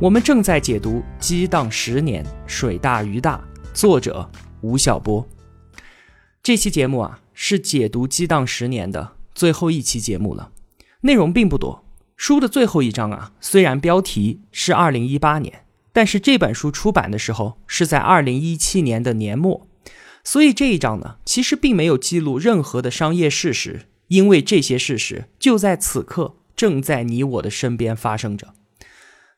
我们正在解读《激荡十年，水大鱼大》，作者吴晓波。这期节目啊，是解读《激荡十年》的最后一期节目了，内容并不多。书的最后一章啊，虽然标题是二零一八年，但是这本书出版的时候是在二零一七年的年末，所以这一章呢，其实并没有记录任何的商业事实，因为这些事实就在此刻正在你我的身边发生着。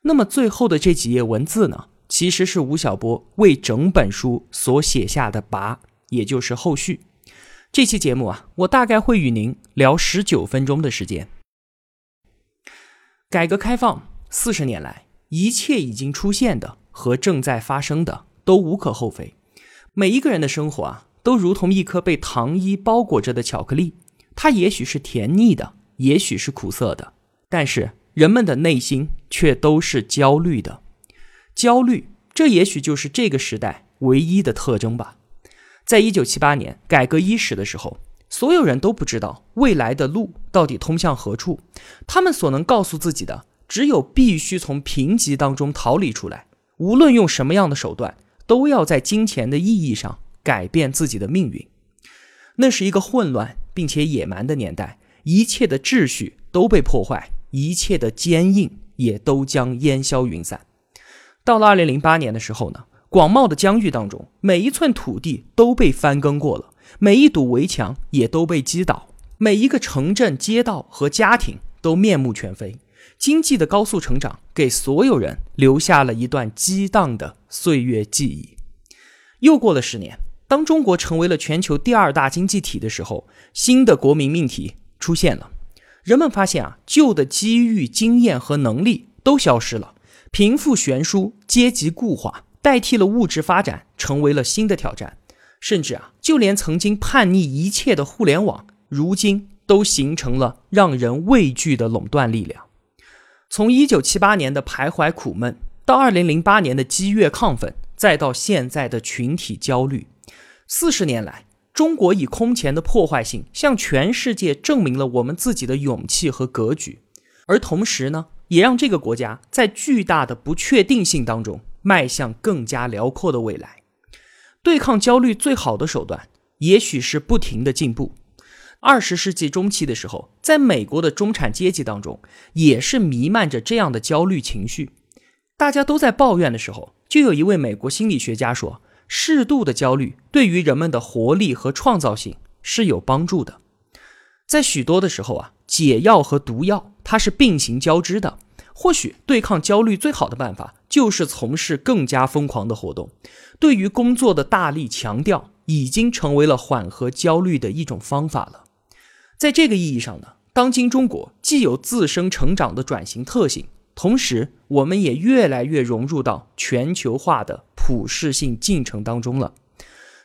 那么最后的这几页文字呢，其实是吴晓波为整本书所写下的跋，也就是后续。这期节目啊，我大概会与您聊十九分钟的时间。改革开放四十年来，一切已经出现的和正在发生的都无可厚非。每一个人的生活啊，都如同一颗被糖衣包裹着的巧克力，它也许是甜腻的，也许是苦涩的，但是。人们的内心却都是焦虑的，焦虑，这也许就是这个时代唯一的特征吧。在一九七八年改革伊始的时候，所有人都不知道未来的路到底通向何处，他们所能告诉自己的，只有必须从贫瘠当中逃离出来，无论用什么样的手段，都要在金钱的意义上改变自己的命运。那是一个混乱并且野蛮的年代，一切的秩序都被破坏。一切的坚硬也都将烟消云散。到了二零零八年的时候呢，广袤的疆域当中，每一寸土地都被翻耕过了，每一堵围墙也都被击倒，每一个城镇、街道和家庭都面目全非。经济的高速成长给所有人留下了一段激荡的岁月记忆。又过了十年，当中国成为了全球第二大经济体的时候，新的国民命题出现了。人们发现啊，旧的机遇、经验和能力都消失了，贫富悬殊、阶级固化代替了物质发展，成为了新的挑战。甚至啊，就连曾经叛逆一切的互联网，如今都形成了让人畏惧的垄断力量。从一九七八年的徘徊苦闷，到二零零八年的激越亢奋，再到现在的群体焦虑，四十年来。中国以空前的破坏性向全世界证明了我们自己的勇气和格局，而同时呢，也让这个国家在巨大的不确定性当中迈向更加辽阔的未来。对抗焦虑最好的手段，也许是不停的进步。二十世纪中期的时候，在美国的中产阶级当中，也是弥漫着这样的焦虑情绪。大家都在抱怨的时候，就有一位美国心理学家说。适度的焦虑对于人们的活力和创造性是有帮助的。在许多的时候啊，解药和毒药它是并行交织的。或许对抗焦虑最好的办法就是从事更加疯狂的活动。对于工作的大力强调已经成为了缓和焦虑的一种方法了。在这个意义上呢，当今中国既有自身成长的转型特性，同时我们也越来越融入到全球化的。普适性进程当中了，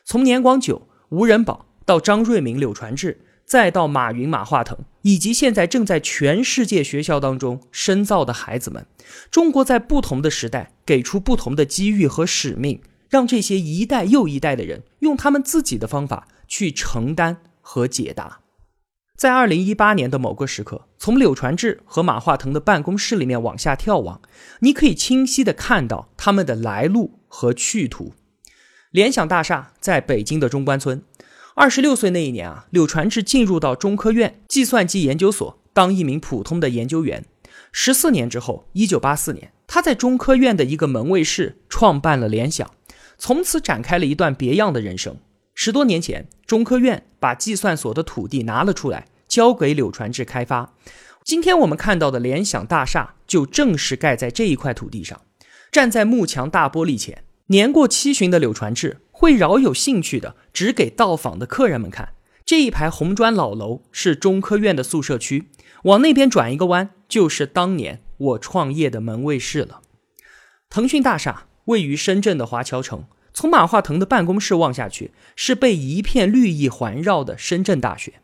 从年广久、吴仁宝到张瑞敏、柳传志，再到马云、马化腾，以及现在正在全世界学校当中深造的孩子们，中国在不同的时代给出不同的机遇和使命，让这些一代又一代的人用他们自己的方法去承担和解答。在二零一八年的某个时刻，从柳传志和马化腾的办公室里面往下眺望，你可以清晰的看到他们的来路和去途。联想大厦在北京的中关村。二十六岁那一年啊，柳传志进入到中科院计算机研究所当一名普通的研究员。十四年之后，一九八四年，他在中科院的一个门卫室创办了联想，从此展开了一段别样的人生。十多年前，中科院把计算所的土地拿了出来。交给柳传志开发。今天我们看到的联想大厦，就正是盖在这一块土地上。站在幕墙大玻璃前，年过七旬的柳传志会饶有兴趣的指给到访的客人们看：这一排红砖老楼是中科院的宿舍区，往那边转一个弯，就是当年我创业的门卫室了。腾讯大厦位于深圳的华侨城，从马化腾的办公室望下去，是被一片绿意环绕的深圳大学。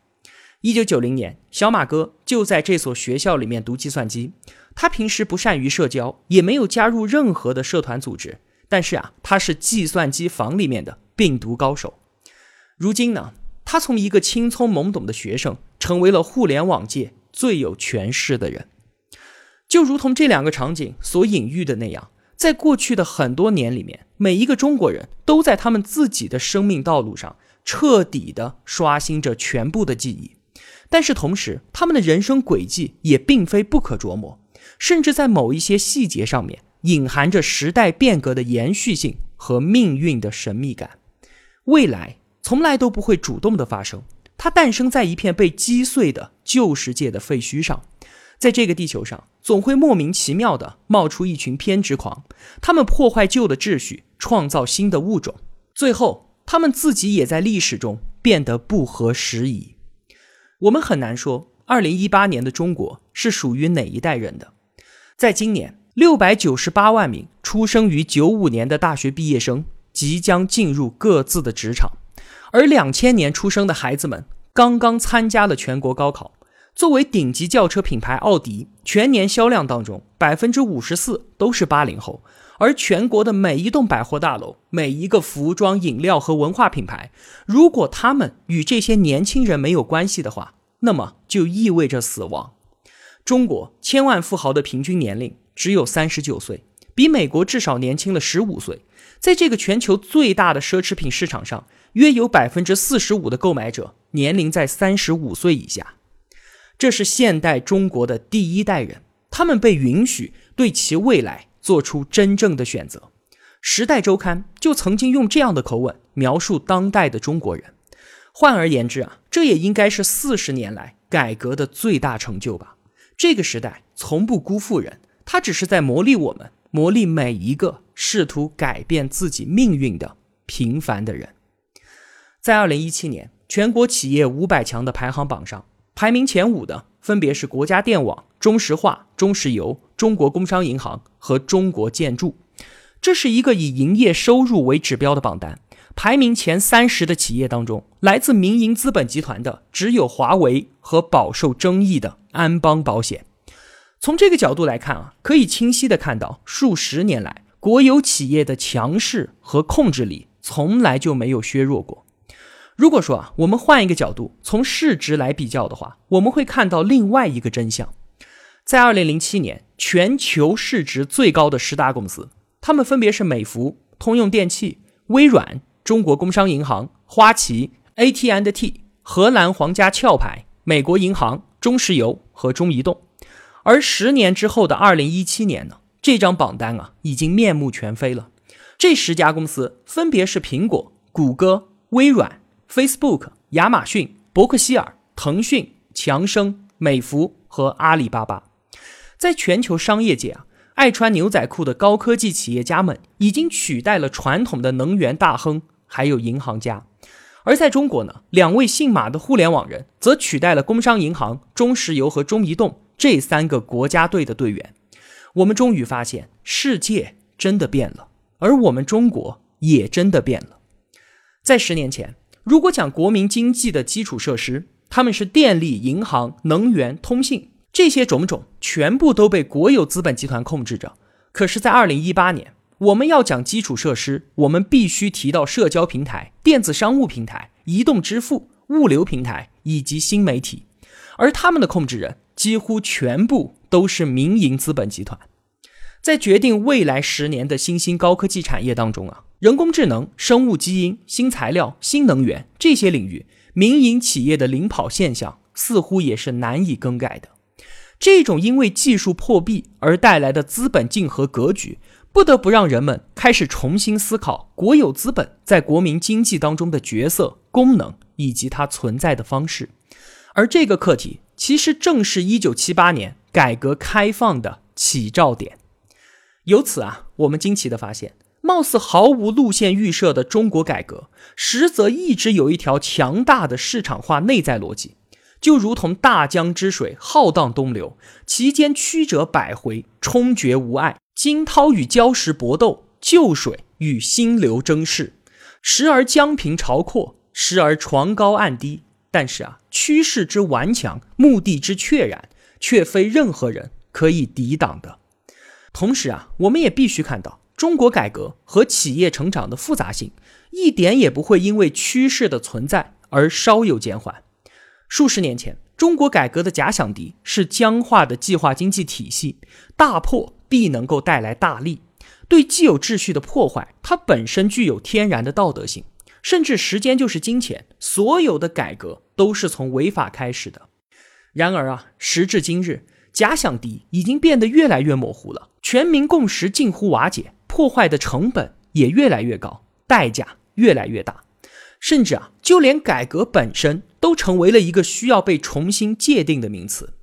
一九九零年，小马哥就在这所学校里面读计算机。他平时不善于社交，也没有加入任何的社团组织。但是啊，他是计算机房里面的病毒高手。如今呢，他从一个青葱懵懂的学生，成为了互联网界最有权势的人。就如同这两个场景所隐喻的那样，在过去的很多年里面，每一个中国人都在他们自己的生命道路上彻底的刷新着全部的记忆。但是同时，他们的人生轨迹也并非不可琢磨。甚至在某一些细节上面，隐含着时代变革的延续性和命运的神秘感。未来从来都不会主动的发生，它诞生在一片被击碎的旧世界的废墟上。在这个地球上，总会莫名其妙的冒出一群偏执狂，他们破坏旧的秩序，创造新的物种，最后他们自己也在历史中变得不合时宜。我们很难说，二零一八年的中国是属于哪一代人的。在今年，六百九十八万名出生于九五年的大学毕业生即将进入各自的职场，而两千年出生的孩子们刚刚参加了全国高考。作为顶级轿车品牌奥迪，全年销量当中百分之五十四都是八零后，而全国的每一栋百货大楼、每一个服装、饮料和文化品牌，如果他们与这些年轻人没有关系的话，那么就意味着死亡。中国千万富豪的平均年龄只有三十九岁，比美国至少年轻了十五岁。在这个全球最大的奢侈品市场上，约有百分之四十五的购买者年龄在三十五岁以下。这是现代中国的第一代人，他们被允许对其未来做出真正的选择。《时代周刊》就曾经用这样的口吻描述当代的中国人。换而言之啊，这也应该是四十年来改革的最大成就吧。这个时代从不辜负人，它只是在磨砺我们，磨砺每一个试图改变自己命运的平凡的人。在二零一七年全国企业五百强的排行榜上，排名前五的分别是国家电网、中石化、中石油、中国工商银行和中国建筑。这是一个以营业收入为指标的榜单。排名前三十的企业当中，来自民营资本集团的只有华为和饱受争议的安邦保险。从这个角度来看啊，可以清晰的看到，数十年来国有企业的强势和控制力从来就没有削弱过。如果说啊，我们换一个角度，从市值来比较的话，我们会看到另外一个真相。在二零零七年，全球市值最高的十大公司，它们分别是美孚、通用电气、微软。中国工商银行、花旗、AT&T、荷兰皇家壳牌、美国银行、中石油和中移动。而十年之后的二零一七年呢？这张榜单啊，已经面目全非了。这十家公司分别是苹果、谷歌、微软、Facebook、亚马逊、伯克希尔、腾讯、强生、美孚和阿里巴巴。在全球商业界啊。爱穿牛仔裤的高科技企业家们已经取代了传统的能源大亨，还有银行家。而在中国呢，两位姓马的互联网人则取代了工商银行、中石油和中移动这三个国家队的队员。我们终于发现，世界真的变了，而我们中国也真的变了。在十年前，如果讲国民经济的基础设施，他们是电力、银行、能源、通信。这些种种全部都被国有资本集团控制着。可是，在二零一八年，我们要讲基础设施，我们必须提到社交平台、电子商务平台、移动支付、物流平台以及新媒体，而他们的控制人几乎全部都是民营资本集团。在决定未来十年的新兴高科技产业当中啊，人工智能、生物基因、新材料、新能源这些领域，民营企业的领跑现象似乎也是难以更改的。这种因为技术破壁而带来的资本竞合格局，不得不让人们开始重新思考国有资本在国民经济当中的角色、功能以及它存在的方式。而这个课题，其实正是一九七八年改革开放的起照点。由此啊，我们惊奇地发现，貌似毫无路线预设的中国改革，实则一直有一条强大的市场化内在逻辑。就如同大江之水浩荡东流，其间曲折百回，冲决无碍；惊涛与礁石搏斗，旧水与新流争势，时而江平潮阔，时而床高岸低。但是啊，趋势之顽强，目的之确然，却非任何人可以抵挡的。同时啊，我们也必须看到，中国改革和企业成长的复杂性，一点也不会因为趋势的存在而稍有减缓。数十年前，中国改革的假想敌是僵化的计划经济体系，大破必能够带来大利。对既有秩序的破坏，它本身具有天然的道德性。甚至时间就是金钱，所有的改革都是从违法开始的。然而啊，时至今日，假想敌已经变得越来越模糊了，全民共识近乎瓦解，破坏的成本也越来越高，代价越来越大。甚至啊，就连改革本身都成为了一个需要被重新界定的名词。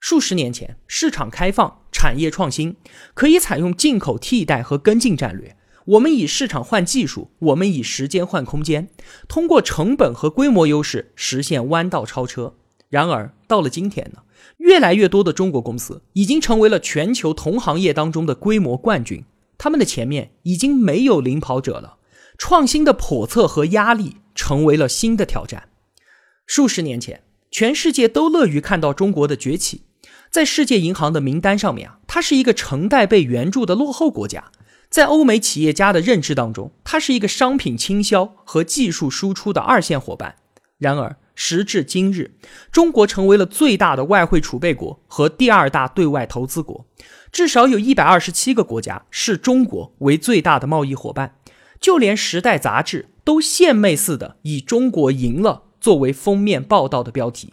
数十年前，市场开放、产业创新可以采用进口替代和跟进战略。我们以市场换技术，我们以时间换空间，通过成本和规模优势实现弯道超车。然而到了今天呢，越来越多的中国公司已经成为了全球同行业当中的规模冠军，他们的前面已经没有领跑者了。创新的叵测和压力成为了新的挑战。数十年前，全世界都乐于看到中国的崛起，在世界银行的名单上面啊，它是一个承代被援助的落后国家。在欧美企业家的认知当中，它是一个商品倾销和技术输出的二线伙伴。然而，时至今日，中国成为了最大的外汇储备国和第二大对外投资国，至少有一百二十七个国家视中国为最大的贸易伙伴。就连《时代》杂志都献媚似的以“中国赢了”作为封面报道的标题。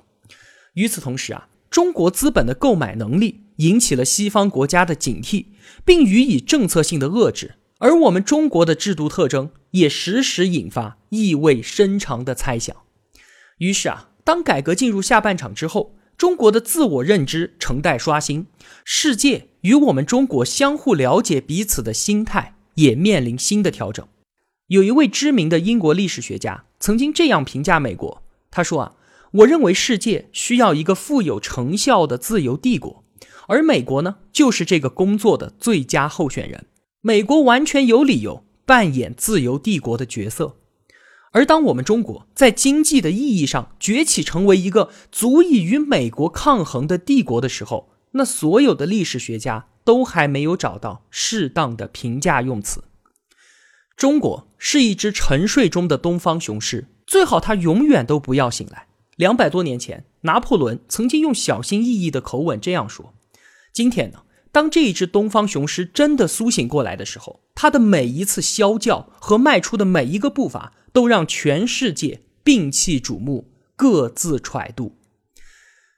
与此同时啊，中国资本的购买能力。引起了西方国家的警惕，并予以政策性的遏制，而我们中国的制度特征也时时引发意味深长的猜想。于是啊，当改革进入下半场之后，中国的自我认知承待刷新，世界与我们中国相互了解彼此的心态也面临新的调整。有一位知名的英国历史学家曾经这样评价美国，他说啊，我认为世界需要一个富有成效的自由帝国。而美国呢，就是这个工作的最佳候选人。美国完全有理由扮演自由帝国的角色。而当我们中国在经济的意义上崛起，成为一个足以与美国抗衡的帝国的时候，那所有的历史学家都还没有找到适当的评价用词。中国是一只沉睡中的东方雄狮，最好它永远都不要醒来。两百多年前，拿破仑曾经用小心翼翼的口吻这样说。今天呢，当这一只东方雄狮真的苏醒过来的时候，它的每一次啸叫和迈出的每一个步伐，都让全世界摒弃瞩目，各自揣度。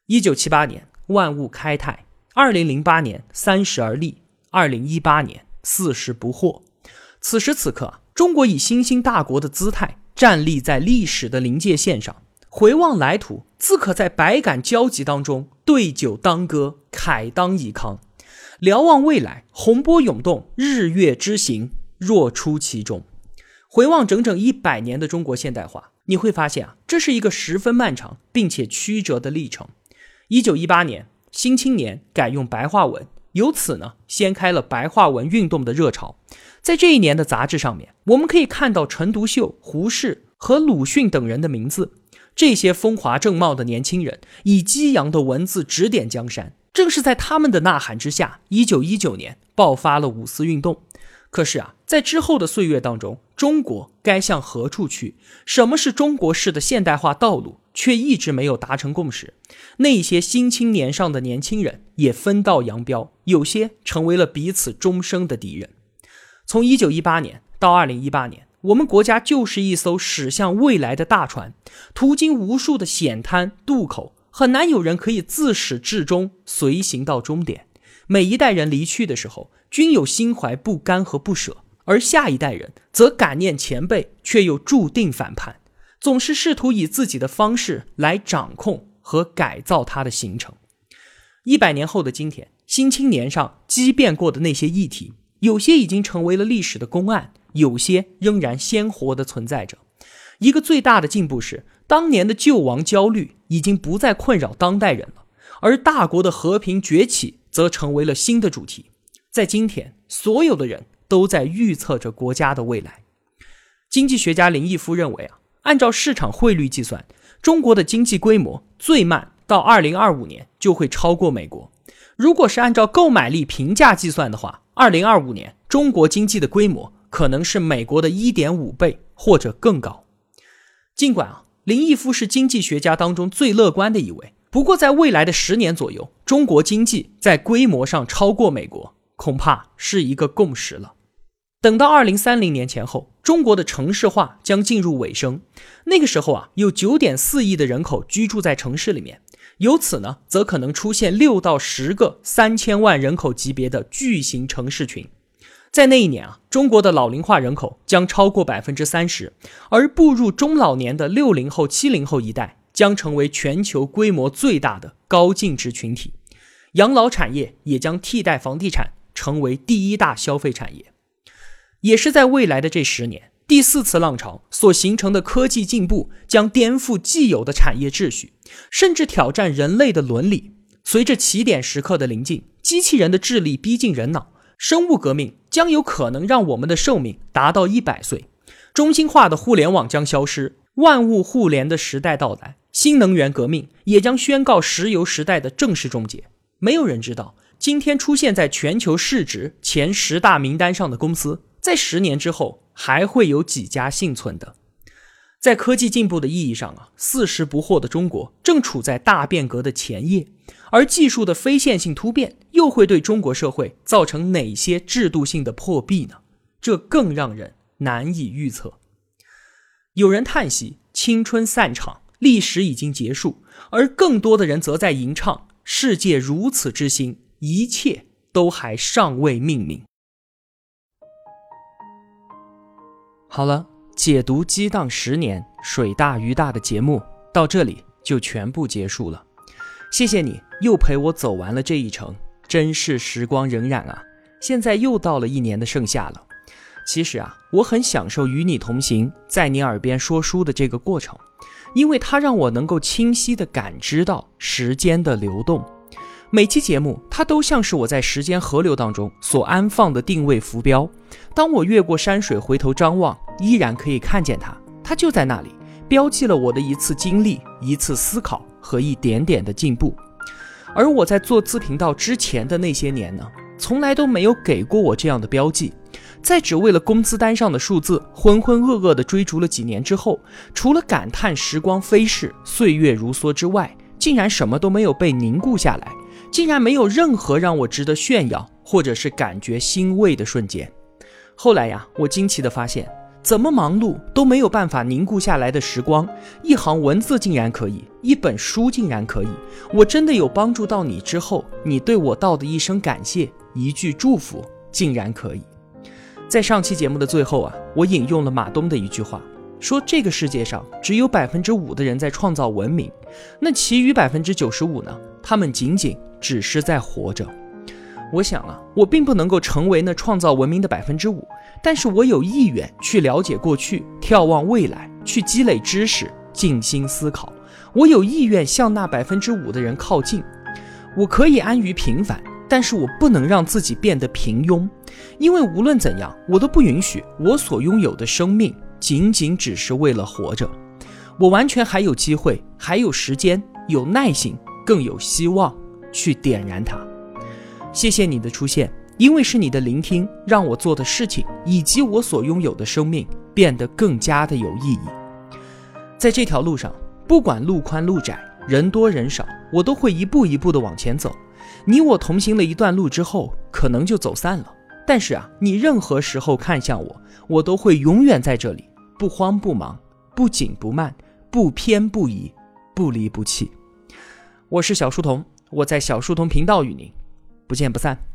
一九七八年，万物开泰；二零零八年，三十而立；二零一八年，四十不惑。此时此刻，中国以新兴大国的姿态站立在历史的临界线上。回望来途，自可在百感交集当中对酒当歌，慨当以慷；瞭望未来，洪波涌动，日月之行若出其中。回望整整一百年的中国现代化，你会发现啊，这是一个十分漫长并且曲折的历程。一九一八年，《新青年》改用白话文，由此呢，掀开了白话文运动的热潮。在这一年的杂志上面，我们可以看到陈独秀、胡适和鲁迅等人的名字。这些风华正茂的年轻人以激扬的文字指点江山，正是在他们的呐喊之下，一九一九年爆发了五四运动。可是啊，在之后的岁月当中，中国该向何处去？什么是中国式的现代化道路？却一直没有达成共识。那些新青年上的年轻人也分道扬镳，有些成为了彼此终生的敌人。从一九一八年到二零一八年。我们国家就是一艘驶向未来的大船，途经无数的险滩渡口，很难有人可以自始至终随行到终点。每一代人离去的时候，均有心怀不甘和不舍，而下一代人则感念前辈，却又注定反叛，总是试图以自己的方式来掌控和改造它的行程。一百年后的今天，新青年上激辩过的那些议题，有些已经成为了历史的公案。有些仍然鲜活地存在着。一个最大的进步是，当年的救亡焦虑已经不再困扰当代人了，而大国的和平崛起则成为了新的主题。在今天，所有的人都在预测着国家的未来。经济学家林毅夫认为啊，按照市场汇率计算，中国的经济规模最慢到二零二五年就会超过美国。如果是按照购买力平价计算的话，二零二五年中国经济的规模可能是美国的一点五倍或者更高。尽管啊，林毅夫是经济学家当中最乐观的一位，不过在未来的十年左右，中国经济在规模上超过美国，恐怕是一个共识了。等到二零三零年前后，中国的城市化将进入尾声，那个时候啊，有九点四亿的人口居住在城市里面。由此呢，则可能出现六到十个三千万人口级别的巨型城市群。在那一年啊，中国的老龄化人口将超过百分之三十，而步入中老年的六零后、七零后一代将成为全球规模最大的高净值群体。养老产业也将替代房地产，成为第一大消费产业。也是在未来的这十年。第四次浪潮所形成的科技进步将颠覆既有的产业秩序，甚至挑战人类的伦理。随着起点时刻的临近，机器人的智力逼近人脑，生物革命将有可能让我们的寿命达到一百岁。中心化的互联网将消失，万物互联的时代到来，新能源革命也将宣告石油时代的正式终结。没有人知道，今天出现在全球市值前十大名单上的公司，在十年之后。还会有几家幸存的？在科技进步的意义上啊，四十不惑的中国正处在大变革的前夜，而技术的非线性突变又会对中国社会造成哪些制度性的破壁呢？这更让人难以预测。有人叹息青春散场，历史已经结束，而更多的人则在吟唱世界如此之新，一切都还尚未命名。好了，解读激荡十年水大鱼大的节目到这里就全部结束了。谢谢你又陪我走完了这一程，真是时光荏苒啊！现在又到了一年的盛夏了。其实啊，我很享受与你同行，在你耳边说书的这个过程，因为它让我能够清晰地感知到时间的流动。每期节目，它都像是我在时间河流当中所安放的定位浮标。当我越过山水，回头张望，依然可以看见它，它就在那里，标记了我的一次经历、一次思考和一点点的进步。而我在做自频道之前的那些年呢，从来都没有给过我这样的标记。在只为了工资单上的数字浑浑噩噩地追逐了几年之后，除了感叹时光飞逝、岁月如梭之外，竟然什么都没有被凝固下来。竟然没有任何让我值得炫耀或者是感觉欣慰的瞬间。后来呀，我惊奇地发现，怎么忙碌都没有办法凝固下来的时光，一行文字竟然可以，一本书竟然可以。我真的有帮助到你之后，你对我道的一声感谢，一句祝福，竟然可以。在上期节目的最后啊，我引用了马东的一句话。说这个世界上只有百分之五的人在创造文明，那其余百分之九十五呢？他们仅仅只是在活着。我想啊，我并不能够成为那创造文明的百分之五，但是我有意愿去了解过去，眺望未来，去积累知识，静心思考。我有意愿向那百分之五的人靠近。我可以安于平凡，但是我不能让自己变得平庸，因为无论怎样，我都不允许我所拥有的生命。仅仅只是为了活着，我完全还有机会，还有时间，有耐心，更有希望去点燃它。谢谢你的出现，因为是你的聆听，让我做的事情以及我所拥有的生命变得更加的有意义。在这条路上，不管路宽路窄，人多人少，我都会一步一步的往前走。你我同行了一段路之后，可能就走散了，但是啊，你任何时候看向我，我都会永远在这里。不慌不忙，不紧不慢，不偏不倚，不离不弃。我是小书童，我在小书童频道与您不见不散。